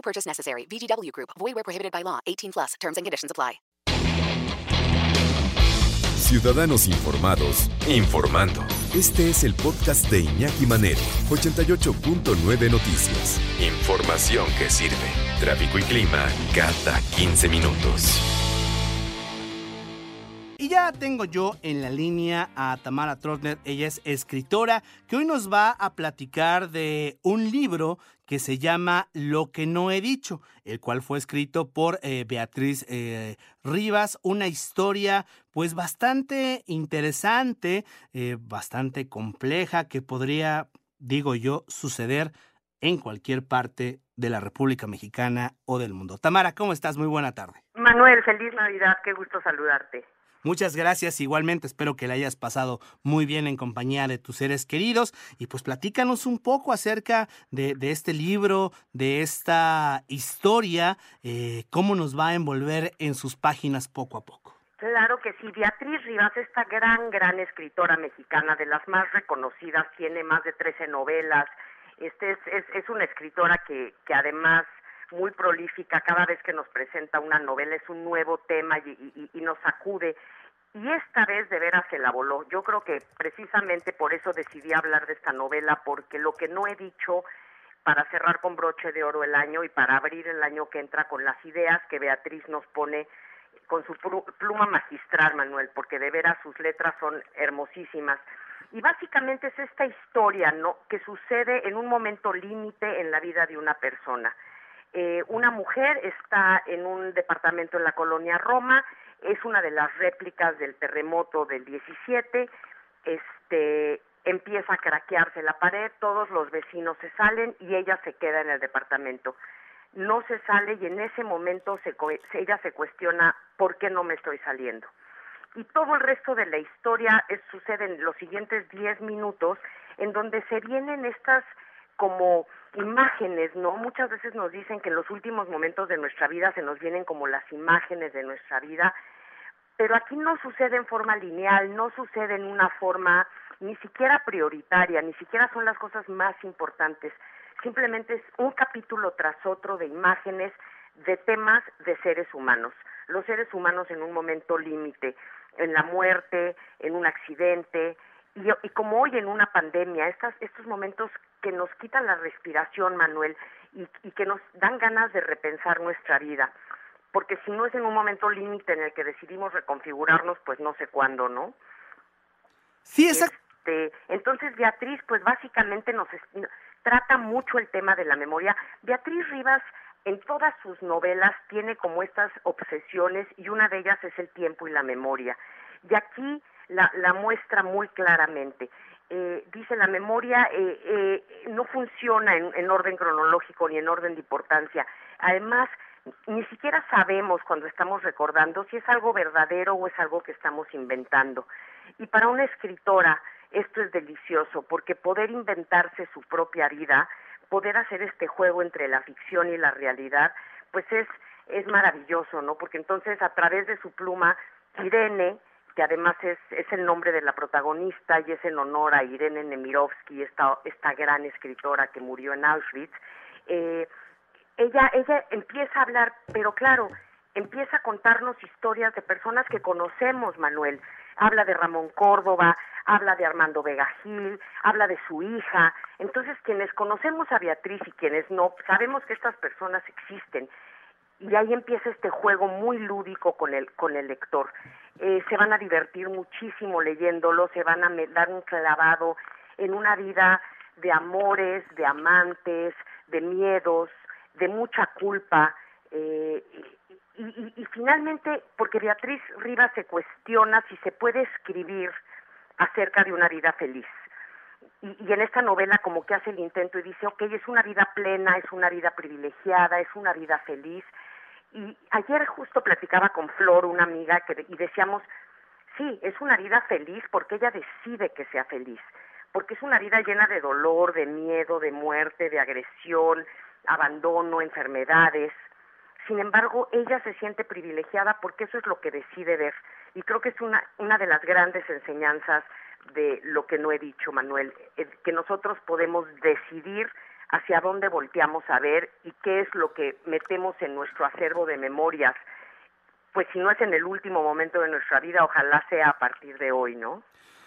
No purchase necessary. VGW Group. Void where prohibited by law. 18 plus. Terms and conditions apply. Ciudadanos informados, informando. Este es el podcast de Iñaki Manero, 88.9 Noticias. Información que sirve. Tráfico y clima cada 15 minutos. Ya tengo yo en la línea a Tamara Trotner, ella es escritora, que hoy nos va a platicar de un libro que se llama Lo que no he dicho, el cual fue escrito por eh, Beatriz eh, Rivas, una historia pues bastante interesante, eh, bastante compleja, que podría, digo yo, suceder en cualquier parte de la República Mexicana o del mundo. Tamara, ¿cómo estás? Muy buena tarde. Manuel, feliz Navidad, qué gusto saludarte. Muchas gracias, igualmente espero que la hayas pasado muy bien en compañía de tus seres queridos y pues platícanos un poco acerca de, de este libro, de esta historia, eh, cómo nos va a envolver en sus páginas poco a poco. Claro que sí, Beatriz Rivas, esta gran, gran escritora mexicana, de las más reconocidas, tiene más de 13 novelas, este es, es, es una escritora que, que además muy prolífica, cada vez que nos presenta una novela es un nuevo tema y, y, nos sacude. Y esta vez de veras se la voló. Yo creo que precisamente por eso decidí hablar de esta novela, porque lo que no he dicho para cerrar con broche de oro el año y para abrir el año que entra con las ideas que Beatriz nos pone con su pluma magistral, Manuel, porque de veras sus letras son hermosísimas. Y básicamente es esta historia, ¿no? Que sucede en un momento límite en la vida de una persona. Eh, una mujer está en un departamento en la colonia Roma, es una de las réplicas del terremoto del 17, este, empieza a craquearse la pared, todos los vecinos se salen y ella se queda en el departamento. No se sale y en ese momento se, ella se cuestiona por qué no me estoy saliendo. Y todo el resto de la historia es, sucede en los siguientes 10 minutos, en donde se vienen estas como imágenes, ¿no? Muchas veces nos dicen que en los últimos momentos de nuestra vida se nos vienen como las imágenes de nuestra vida, pero aquí no sucede en forma lineal, no sucede en una forma ni siquiera prioritaria, ni siquiera son las cosas más importantes, simplemente es un capítulo tras otro de imágenes de temas de seres humanos, los seres humanos en un momento límite, en la muerte, en un accidente, y, y, como hoy en una pandemia, estas, estos momentos que nos quitan la respiración, Manuel, y, y, que nos dan ganas de repensar nuestra vida. Porque si no es en un momento límite en el que decidimos reconfigurarnos, pues no sé cuándo, ¿no? Sí, exacto. Este, entonces, Beatriz, pues básicamente nos trata mucho el tema de la memoria. Beatriz Rivas en todas sus novelas tiene como estas obsesiones y una de ellas es el tiempo y la memoria. Y aquí la, la muestra muy claramente. Eh, dice la memoria eh, eh, no funciona en, en orden cronológico ni en orden de importancia. Además, ni siquiera sabemos cuando estamos recordando si es algo verdadero o es algo que estamos inventando. Y para una escritora esto es delicioso porque poder inventarse su propia vida, poder hacer este juego entre la ficción y la realidad, pues es es maravilloso, ¿no? Porque entonces a través de su pluma Irene que además es, es el nombre de la protagonista y es en honor a Irene Nemirovsky, esta, esta gran escritora que murió en Auschwitz, eh, ella, ella empieza a hablar, pero claro, empieza a contarnos historias de personas que conocemos, Manuel. Habla de Ramón Córdoba, habla de Armando Vega Gil, habla de su hija. Entonces, quienes conocemos a Beatriz y quienes no, sabemos que estas personas existen y ahí empieza este juego muy lúdico con el con el lector. Eh, se van a divertir muchísimo leyéndolo, se van a dar un clavado en una vida de amores, de amantes, de miedos, de mucha culpa. Eh, y, y, y finalmente, porque Beatriz Rivas se cuestiona si se puede escribir acerca de una vida feliz. y, en esta novela como que hace el intento y dice, ok, es una vida plena, es una vida privilegiada, es una vida feliz. Y ayer justo platicaba con Flor, una amiga, que, y decíamos, sí, es una vida feliz porque ella decide que sea feliz, porque es una vida llena de dolor, de miedo, de muerte, de agresión, abandono, enfermedades. Sin embargo, ella se siente privilegiada porque eso es lo que decide ver. Y creo que es una, una de las grandes enseñanzas de lo que no he dicho, Manuel, que nosotros podemos decidir hacia dónde volteamos a ver y qué es lo que metemos en nuestro acervo de memorias. Pues si no es en el último momento de nuestra vida, ojalá sea a partir de hoy, ¿no?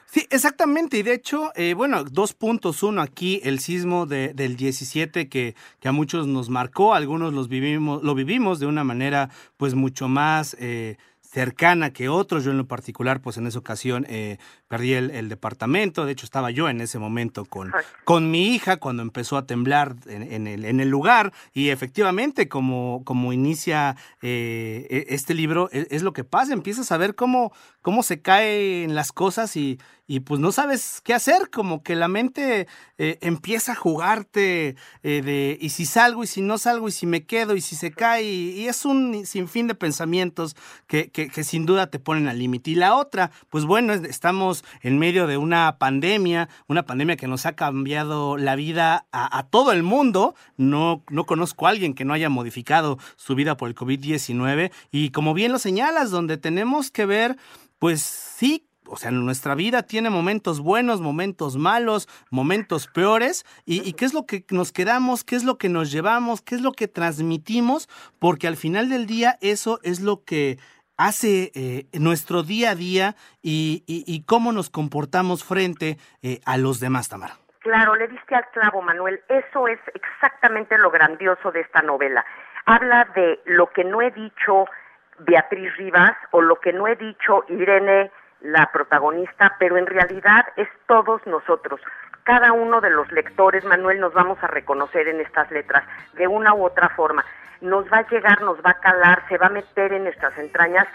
Sí, exactamente. Y de hecho, eh, bueno, dos puntos. Uno, aquí el sismo de, del 17 que, que, a muchos nos marcó, algunos los vivimos, lo vivimos de una manera pues mucho más... Eh, cercana que otros. Yo en lo particular, pues en esa ocasión eh, perdí el, departamento. De hecho, estaba yo en ese momento con, con mi hija cuando empezó a temblar en, el, en el, lugar. Y efectivamente, como, como inicia eh, e, este libro, es, es, lo que pasa. Empiezas a ver cómo, cómo se caen las cosas y, y pues no sabes qué hacer, como que la mente eh, empieza a jugarte eh, de y si salgo y si no salgo y si me quedo y si se cae y, es un sinfín de pensamientos que, que, sin duda te ponen al límite. Y la otra, pues bueno, estamos en medio de una pandemia, una pandemia que nos ha cambiado la vida a, todo el mundo. No, no conozco a alguien que no haya modificado su vida por el COVID-19 y como bien lo señalas, donde tenemos que ver, pues sí, o sea, nuestra vida tiene momentos buenos, momentos malos, momentos peores, y, qué es lo que nos quedamos, qué es lo que nos llevamos, qué es lo que transmitimos, porque al final del día eso es lo que hace eh, nuestro día a día y, cómo nos comportamos frente eh, a los demás, Tamara. Claro, le diste al clavo, Manuel. Eso es exactamente lo grandioso de esta novela. Habla de lo que no he dicho Beatriz Rivas o lo que no he dicho Irene la protagonista, pero en realidad es todos nosotros. Cada uno de los lectores, Manuel, nos vamos a reconocer en estas letras de una u otra forma. Nos va a llegar, nos va a calar, se va a meter en nuestras entrañas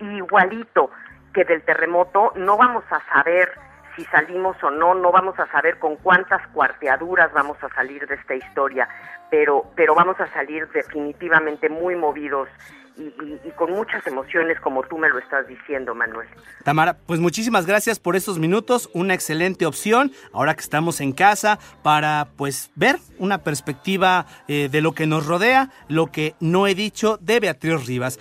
igualito que del terremoto. No vamos a saber si salimos o no, no vamos a saber con cuántas cuarteaduras vamos a salir de esta historia, pero, pero vamos a salir definitivamente muy movidos y, con muchas emociones como tú me lo estás diciendo, Manuel. Tamara, pues muchísimas gracias por estos minutos, una excelente opción ahora que estamos en casa para pues ver una perspectiva eh, de lo que nos rodea, lo que no he dicho de Beatriz Rivas.